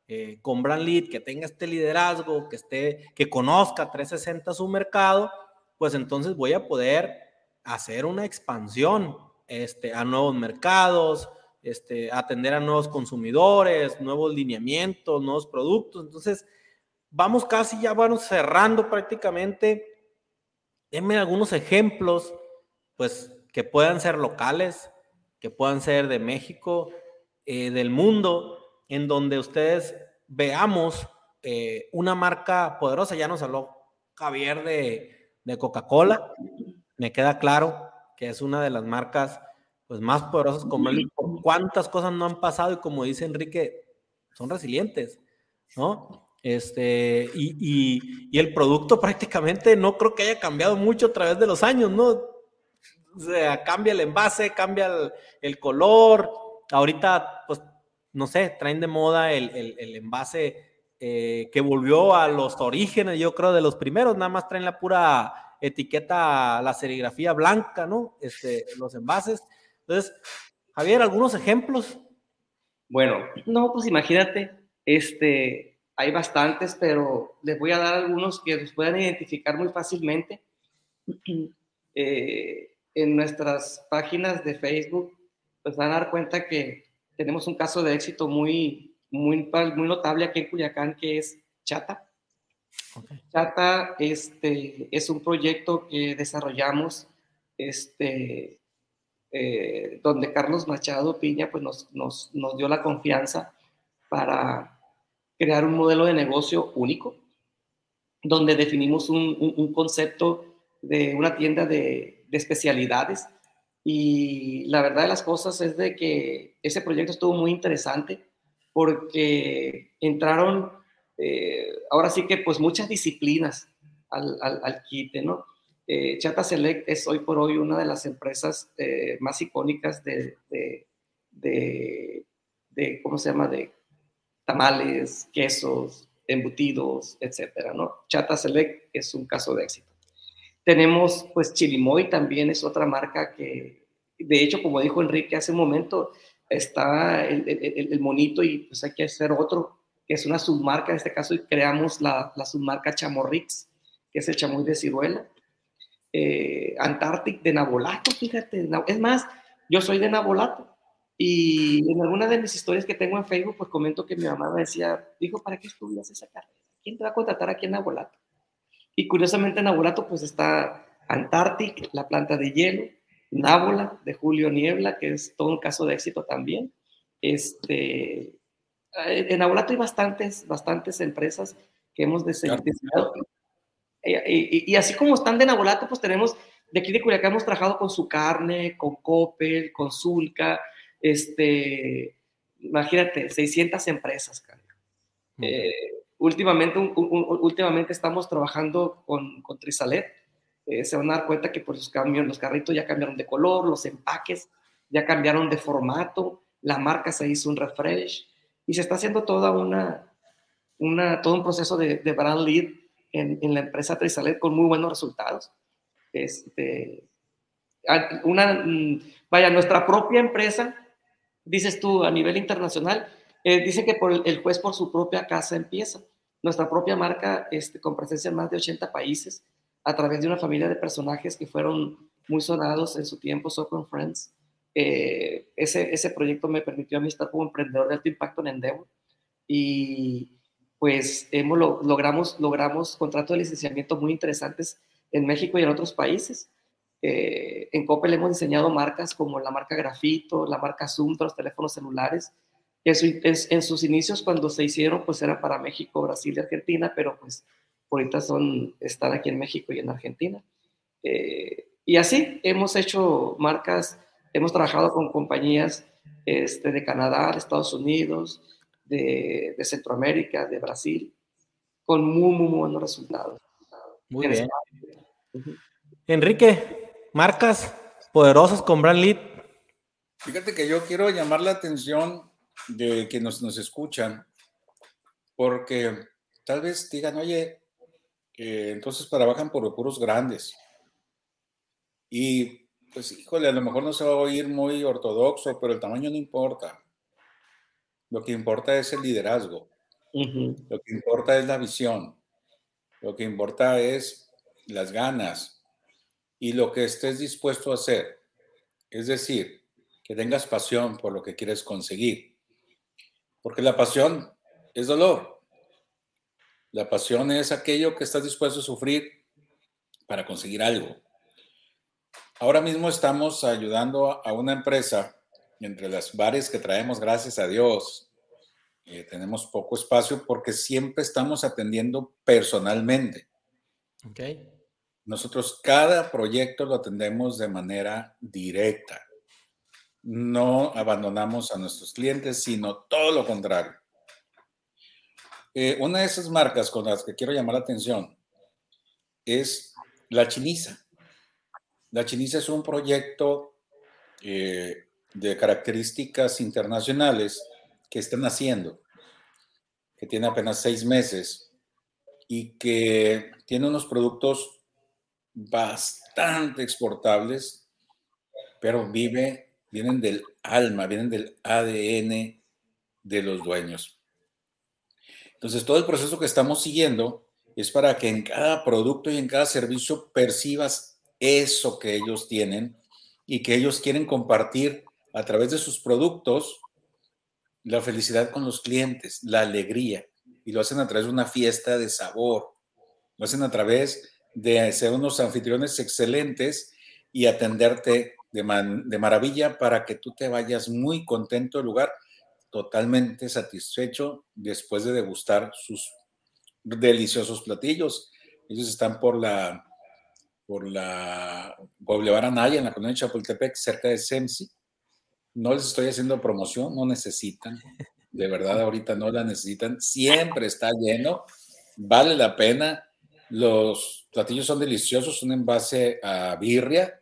eh, con brand lead, que tenga este liderazgo, que esté, que conozca 360 su mercado, pues entonces voy a poder hacer una expansión este, a nuevos mercados, este, atender a nuevos consumidores, nuevos lineamientos, nuevos productos. Entonces, vamos casi ya, bueno, cerrando prácticamente. Denme algunos ejemplos, pues, que puedan ser locales, que puedan ser de México, eh, del mundo, en donde ustedes veamos eh, una marca poderosa. Ya nos habló Javier de, de Coca-Cola. Me queda claro que es una de las marcas pues más poderosos como él, cuántas cosas no han pasado y como dice Enrique, son resilientes, ¿no? Este, y, el producto prácticamente no creo que haya cambiado mucho a través de los años, ¿no? O sea, cambia el envase, cambia el, color. Ahorita, pues, no sé, traen de moda el, envase eh, que volvió a los orígenes, yo creo, de los primeros. Nada más traen la pura etiqueta, la serigrafía blanca, ¿no? Este, los envases. Entonces, Javier, ¿algunos ejemplos?
Bueno, no, pues imagínate, este, hay bastantes, pero les voy a dar algunos que los puedan identificar muy fácilmente. Eh, en nuestras páginas de Facebook, pues van a dar cuenta que tenemos un caso de éxito muy, muy, muy notable aquí en Culiacán, que es Chata. Chata este, es un proyecto que desarrollamos este, eh, donde Carlos Machado Piña pues nos, nos, nos, dio la confianza para crear un modelo de negocio único, donde definimos un, un, concepto de una tienda de, de, especialidades. Y la verdad de las cosas es de que ese proyecto estuvo muy interesante porque entraron, eh, ahora sí que pues muchas disciplinas al, al, al quite, ¿no? Eh, Chata Select es hoy por hoy una de las empresas eh, más icónicas de, de, ¿cómo se llama?, de tamales, quesos, embutidos, etcétera, ¿no? Chata Select es un caso de éxito. Tenemos, pues, Chilimoy también es otra marca que, de hecho, como dijo Enrique hace un momento, está el, monito y pues hay que hacer otro, que es una submarca, en este caso, creamos la, la submarca Chamorrix, que es el chamoy de ciruela eh, Antártic de Nabolato, fíjate. Es más, yo soy de Nabolato. Y en alguna de mis historias que tengo en Facebook, pues comento que mi mamá me decía, dijo, ¿para qué estudias esa carrera? ¿Quién te va a contratar aquí en Nabolato? Y curiosamente en Nabolato pues está Antártic, la planta de hielo, Nábola de Julio Niebla, que es todo un caso de éxito también. Este, en Nabolato hay bastantes, bastantes empresas que hemos diseñado, y, así como están de Nabolato, pues tenemos, de aquí de Culiacán hemos trabajado con su carne, con Coppel, con Zulca, este, imagínate, 600 empresas, eh, últimamente, últimamente estamos trabajando con, con Trisalet. Eh, se van a dar cuenta que por los cambios, los carritos ya cambiaron de color, los empaques ya cambiaron de formato, la marca se hizo un refresh y se está haciendo toda una, una todo un proceso de, de brand lead en, la empresa Trisalet con muy buenos resultados. Este, una, mm, vaya, nuestra propia empresa, dices tú a nivel internacional, eh, dice que por el, juez por su propia casa empieza. Nuestra propia marca, este, con presencia en más de 80 países, a través de una familia de personajes que fueron muy sonados en su tiempo, So con Friends. Eh, ese, ese proyecto me permitió a mí estar como emprendedor de alto impacto en Endeavor y, pues hemos, logramos, logramos contratos de licenciamiento muy interesantes en México y en otros países. Eh, en Coppel hemos diseñado marcas como la marca Grafito, la marca Zoom, los teléfonos celulares, que en, sus inicios cuando se hicieron pues era para México, Brasil y Argentina, pero pues ahorita son, están aquí en México y en Argentina. Eh, y así hemos hecho marcas, hemos trabajado con compañías este, de Canadá, de Estados Unidos, de, Centroamérica, de Brasil, con muy, muy, buenos resultados.
Muy bien. Enrique, marcas poderosas con Brand Lead.
Fíjate que yo quiero llamar la atención de quienes nos escuchan, porque tal vez digan, oye, entonces trabajan por puros grandes. Y pues, híjole, a lo mejor no se va a oír muy ortodoxo, pero el tamaño no importa. Lo que importa es el liderazgo. Lo que importa es la visión. Lo que importa es las ganas y lo que estés dispuesto a hacer. Es decir, que tengas pasión por lo que quieres conseguir. Porque la pasión es dolor. La pasión es aquello que estás dispuesto a sufrir para conseguir algo. Ahora mismo estamos ayudando a una empresa entre las bares que traemos, gracias a Dios, eh, tenemos poco espacio porque siempre estamos atendiendo personalmente.
Okay.
Nosotros cada proyecto lo atendemos de manera directa. No abandonamos a nuestros clientes, sino todo lo contrario. Eh, una de esas marcas con las que quiero llamar la atención es la chiniza. La Chiniza es un proyecto eh, de características internacionales que están haciendo, que tiene apenas seis meses y que tiene unos productos bastante exportables, pero vive, vienen del alma, vienen del ADN de los dueños. Entonces, todo el proceso que estamos siguiendo es para que en cada producto y en cada servicio percibas eso que ellos tienen y que ellos quieren compartir a través de sus productos la felicidad con los clientes, la alegría, y lo hacen a través de una fiesta de sabor, lo hacen a través de ser unos anfitriones excelentes y atenderte de, de maravilla para que tú te vayas muy contento del lugar, totalmente satisfecho después de degustar sus deliciosos platillos. Ellos están por la por la Boulevard Anaya en la colonia de Chapultepec, cerca de SEMSI. No les estoy haciendo promoción, no necesitan. De verdad, ahorita no la necesitan. Siempre está lleno. Vale la pena. Los platillos son deliciosos, son en base a birria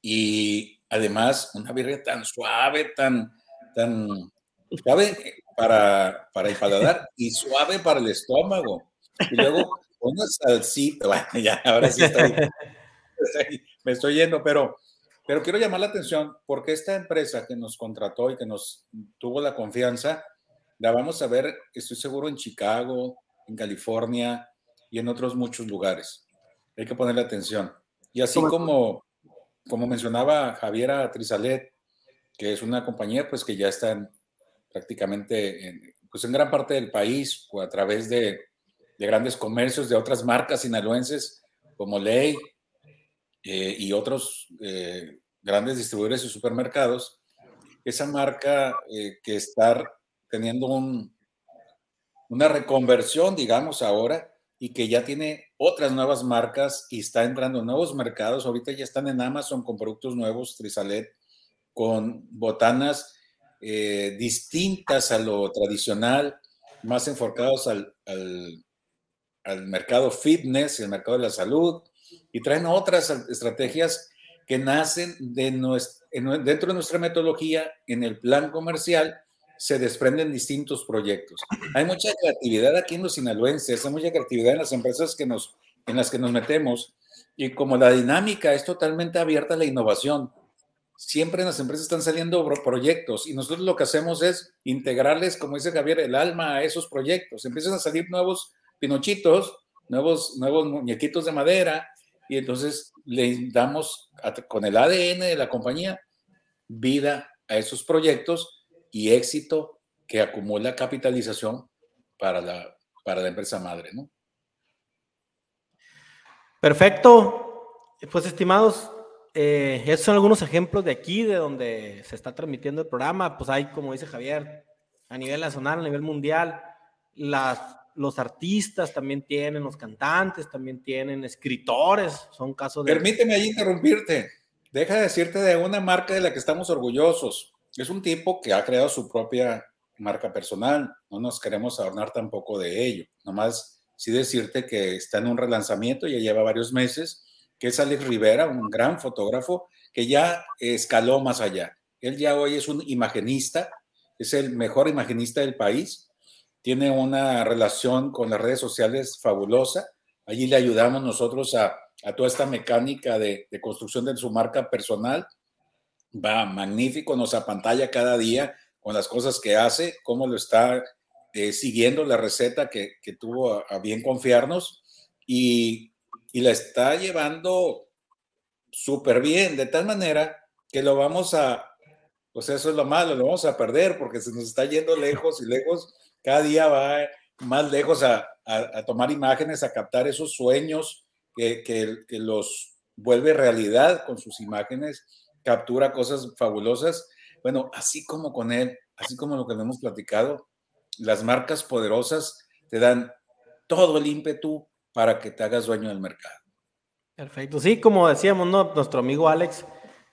y además una birria tan suave, tan, tan suave para, para el paladar y suave para el estómago. Y luego una salsita, bueno, ya, ahora sí estoy, me estoy yendo, pero, pero quiero llamar la atención porque esta empresa que nos contrató y que nos tuvo la confianza, la vamos a ver, estoy seguro, en Chicago, en California y en otros muchos lugares. Hay que ponerle atención. Y así como, como mencionaba Javiera Trizalet, que es una compañía pues que ya está prácticamente en, pues en gran parte del país a través de de grandes comercios de otras marcas sinaloenses como Ley eh, y otros eh, grandes distribuidores y supermercados, esa marca eh, que está teniendo un, una reconversión, digamos, ahora, y que ya tiene otras nuevas marcas y está entrando en nuevos mercados. Ahorita ya están en Amazon con productos nuevos, Trisalet, con botanas distintas a lo tradicional, más enfocados al, al mercado fitness, el mercado de la salud, y traen otras estrategias que nacen de dentro de nuestra metodología, en el plan comercial, se desprenden distintos proyectos. Hay mucha creatividad aquí en los sinaloenses, hay mucha creatividad en las empresas que nos, en las que nos metemos, y como la dinámica es totalmente abierta a la innovación, siempre en las empresas están saliendo proyectos y nosotros lo que hacemos es integrarles, como dice Javier, el alma a esos proyectos. Empiezan a salir nuevos pinochitos, nuevos, nuevos muñequitos de madera, y entonces le damos con el ADN de la compañía vida a esos proyectos y éxito que acumula capitalización para la, para la empresa madre, ¿no?
Perfecto. Pues estimados, eh, estos son algunos ejemplos de aquí, de donde se está transmitiendo el programa. Pues hay, como dice Javier, a nivel nacional, a nivel mundial, las los artistas también tienen, los cantantes también tienen, escritores, son casos
de... Permíteme ahí interrumpirte. Deja de decirte de una marca de la que estamos orgullosos. Es un tipo que ha creado su propia marca personal. No nos queremos adornar tampoco de ello. Nomás sí decirte que está en un relanzamiento, ya lleva varios meses, que es Alex Rivera, un gran fotógrafo que ya escaló más allá. Él ya hoy es un imagenista, es el mejor imagenista del país tiene una relación con las redes sociales fabulosa. Allí le ayudamos nosotros a, toda esta mecánica de, construcción de su marca personal. Va magnífico, nos apantalla cada día con las cosas que hace, cómo lo está eh, siguiendo la receta que, tuvo a, bien confiarnos y, y la está llevando súper bien, de tal manera que lo vamos a, pues eso es lo malo, lo vamos a perder porque se nos está yendo lejos y lejos cada día va más lejos a, tomar imágenes, a captar esos sueños que, que, los vuelve realidad con sus imágenes, captura cosas fabulosas. Bueno, así como con él, así como lo que hemos platicado, las marcas poderosas te dan todo el ímpetu para que te hagas dueño del mercado.
Perfecto. Sí, como decíamos, nuestro amigo Alex,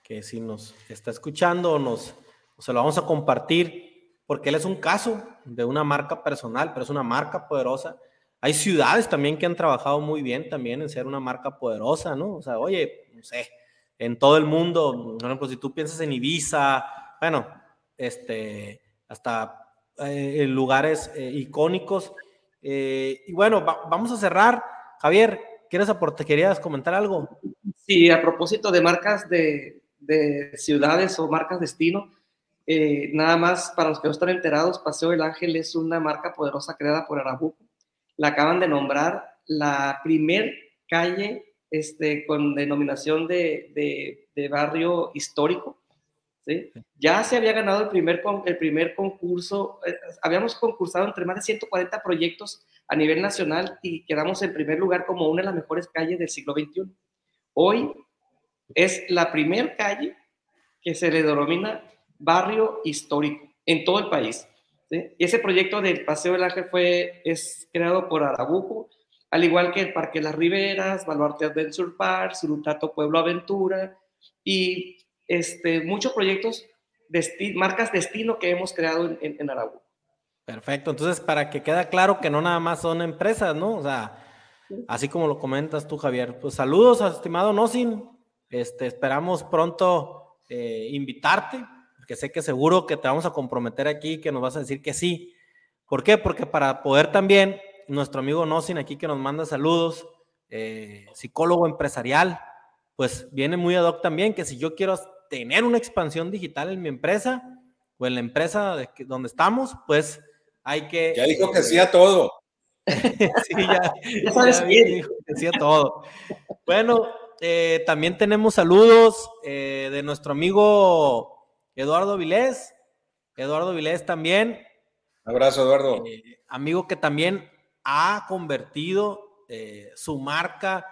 que si nos está escuchando, nos, se lo vamos a compartir porque él es un caso de una marca personal, pero es una marca poderosa hay ciudades también que han trabajado muy bien también en ser una marca poderosa, ¿no? O sea, oye, no sé, en todo el mundo, por ejemplo, si tú piensas en Ibiza, bueno, este, hasta eh, lugares eh, icónicos. Eh, y bueno, vamos a cerrar. Javier, ¿quieres aportar, querías comentar algo?
Sí, a propósito de marcas de, de ciudades o marcas destino, nada más para los que no están enterados, Paseo del Ángel es una marca poderosa creada por Arabuco la acaban de nombrar la primer calle este, con denominación de, barrio histórico. ¿sí? Ya se había ganado el primer, el primer concurso, eh, habíamos concursado entre más de 140 proyectos a nivel nacional y quedamos en primer lugar como una de las mejores calles del siglo XXI. Hoy es la primer calle que se le denomina barrio histórico en todo el país. Y ese proyecto del Paseo del Ángel fue, es creado por Arabuco, al igual que el Parque Las Riberas, Baluarte Adventure Park, Surutato Pueblo Aventura y este, muchos proyectos, de marcas destino que hemos creado en, en, Arabuco.
Perfecto, entonces para que quede claro que no nada más son empresas, ¿no? O sea, así como lo comentas tú, Javier. Pues saludos, estimado Nosin. Este, esperamos pronto eh, invitarte que sé que seguro que te vamos a comprometer aquí, que nos vas a decir que sí. ¿Por qué? Porque para poder también, nuestro amigo Nosin aquí que nos manda saludos, eh, psicólogo empresarial, pues viene muy ad hoc también, que si yo quiero tener una expansión digital en mi empresa o en la empresa de donde estamos, pues hay que...
Ya dijo que sí a todo.
sí, ya, ya sabes Dijo que sí a todo. Bueno, eh, también tenemos saludos eh, de nuestro amigo Eduardo Vilés, Eduardo Vilés también.
abrazo, Eduardo.
Eh, amigo que también ha convertido eh, su marca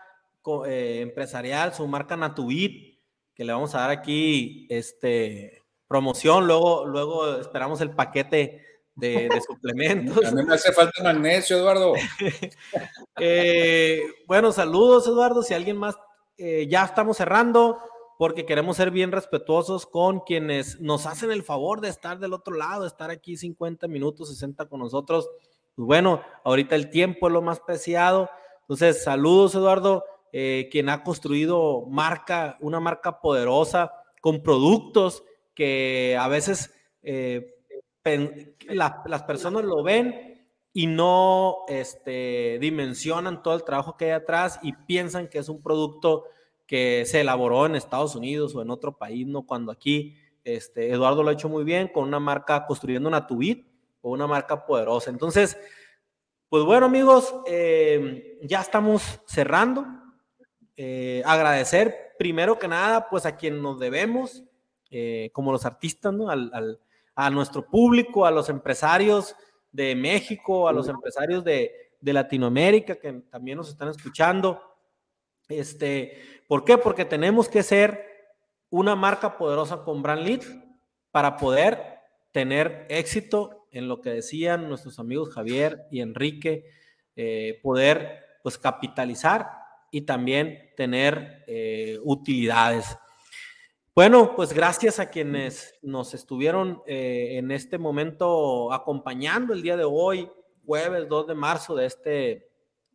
eh, empresarial, su marca Natubit, que le vamos a dar aquí este, promoción, luego, luego esperamos el paquete de, suplementos.
A mí me hace falta magnesio, Eduardo.
bueno, saludos, Eduardo. Si alguien más, ya estamos cerrando porque queremos ser bien respetuosos con quienes nos hacen el favor de estar del otro lado, estar aquí 50 minutos, 60 con nosotros. Pues bueno, ahorita el tiempo es lo más preciado. Entonces, saludos, Eduardo, eh, quien ha construido marca, una marca poderosa con productos que a veces eh, las personas lo ven y no este, dimensionan todo el trabajo que hay atrás y piensan que es un producto que se elaboró en Estados Unidos o en otro país, ¿no? Cuando aquí este, Eduardo lo ha hecho muy bien con una marca, construyendo una Tubit o una marca poderosa. Entonces, pues bueno, amigos, eh, ya estamos cerrando. Eh, agradecer primero que nada, pues a quien nos debemos, eh, como los artistas, ¿no? a nuestro público, a los empresarios de México, a los empresarios de, de Latinoamérica que también nos están escuchando. Este, ¿Por qué? Porque tenemos que ser una marca poderosa con brand para poder tener éxito en lo que decían nuestros amigos Javier y Enrique, eh, poder pues capitalizar y también tener eh, utilidades. Bueno, pues gracias a quienes nos estuvieron eh, en este momento acompañando el día de hoy, jueves 2 de marzo de este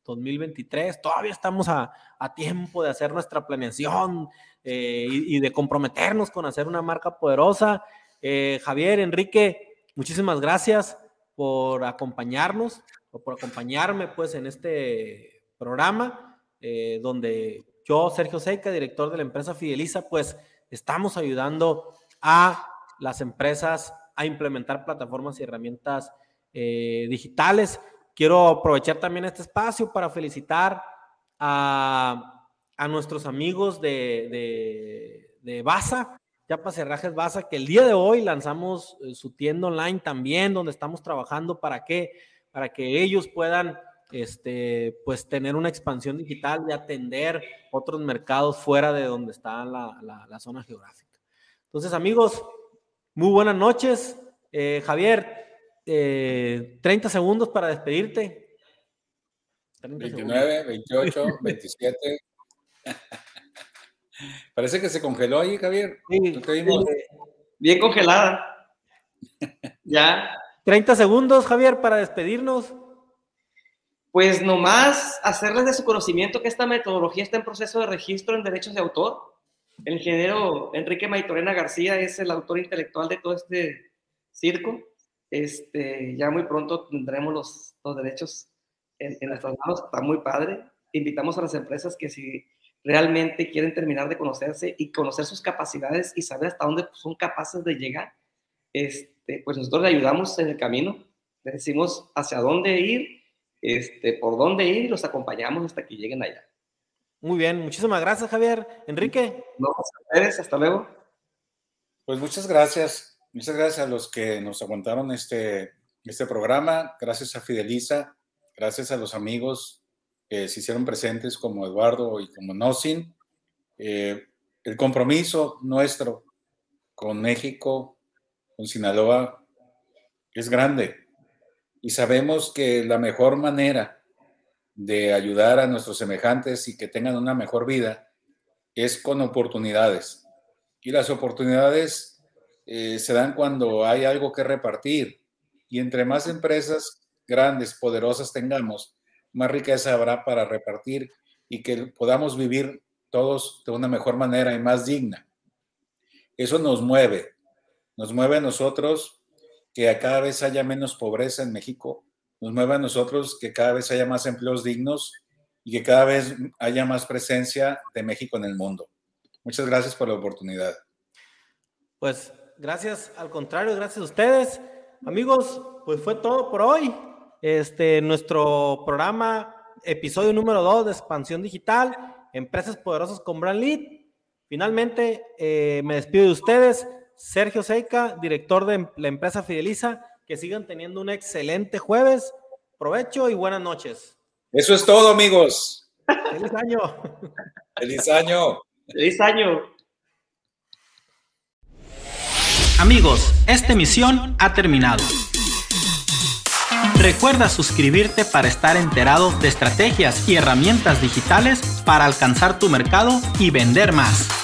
2023. Todavía estamos a, tiempo de hacer nuestra planeación eh, y, de comprometernos con hacer una marca poderosa. Eh, Javier, Enrique, muchísimas gracias por acompañarnos o por acompañarme pues en este programa eh, donde yo, Sergio Seca, director de la empresa Fideliza, pues estamos ayudando a las empresas a implementar plataformas y herramientas digitales Quiero aprovechar también este espacio para felicitar a, a nuestros amigos de, de, de Baza, Yapa Cerrajes Baza, que el día de hoy lanzamos eh, su tienda online también, donde estamos trabajando para que, para que ellos puedan este, pues tener una expansión digital y atender otros mercados fuera de donde está la, la, zona geográfica. Entonces, amigos, muy buenas noches. Eh, Javier, 30 eh, segundos para despedirte.
29, 28, 27. Parece que se congeló ahí, Javier.
Bien congelada. ya.
30 segundos, Javier, para despedirnos.
Pues nomás hacerles de su conocimiento que esta metodología está en proceso de registro en derechos de autor. El ingeniero Enrique Maitorena García es el autor intelectual de todo este circo. Este, ya muy pronto tendremos los, los derechos en, en nuestras manos. Está muy padre. Invitamos a las empresas que si realmente quieren terminar de conocerse y conocer sus capacidades y saber hasta dónde son capaces de llegar, este, pues nosotros le ayudamos en el camino, le decimos hacia dónde ir, este, por dónde ir y los acompañamos hasta que lleguen allá.
Muy bien, muchísimas gracias Javier. Enrique.
No, ustedes, hasta luego.
Pues muchas gracias, muchas gracias a los que nos aguantaron este, este programa, gracias a Fideliza, gracias a los amigos que se hicieron presentes como Eduardo y como Nosin. Eh, el compromiso nuestro con México, con Sinaloa, es grande. Y sabemos que la mejor manera de ayudar a nuestros semejantes y que tengan una mejor vida es con oportunidades. Y las oportunidades eh, se dan cuando hay algo que repartir. Y entre más empresas grandes, poderosas tengamos, más riqueza habrá para repartir y que podamos vivir todos de una mejor manera y más digna. Eso nos mueve, nos mueve a nosotros que cada vez haya menos pobreza en México, nos mueve a nosotros que cada vez haya más empleos dignos y que cada vez haya más presencia de México en el mundo. Muchas gracias por la oportunidad.
Pues gracias, al contrario, gracias a ustedes. Amigos, pues fue todo por hoy este, nuestro programa, episodio número 2 de Expansión Digital, Empresas Poderosas con Brand Lead. Finalmente, eh, me despido de ustedes. Sergio Seika, director de la empresa Fideliza. Que sigan teniendo un excelente jueves. Provecho y buenas noches.
Eso es todo, amigos.
Feliz año.
Feliz año.
Feliz año.
Amigos, esta emisión ha terminado. Recuerda suscribirte para estar enterado de estrategias y herramientas digitales para alcanzar tu mercado y vender más.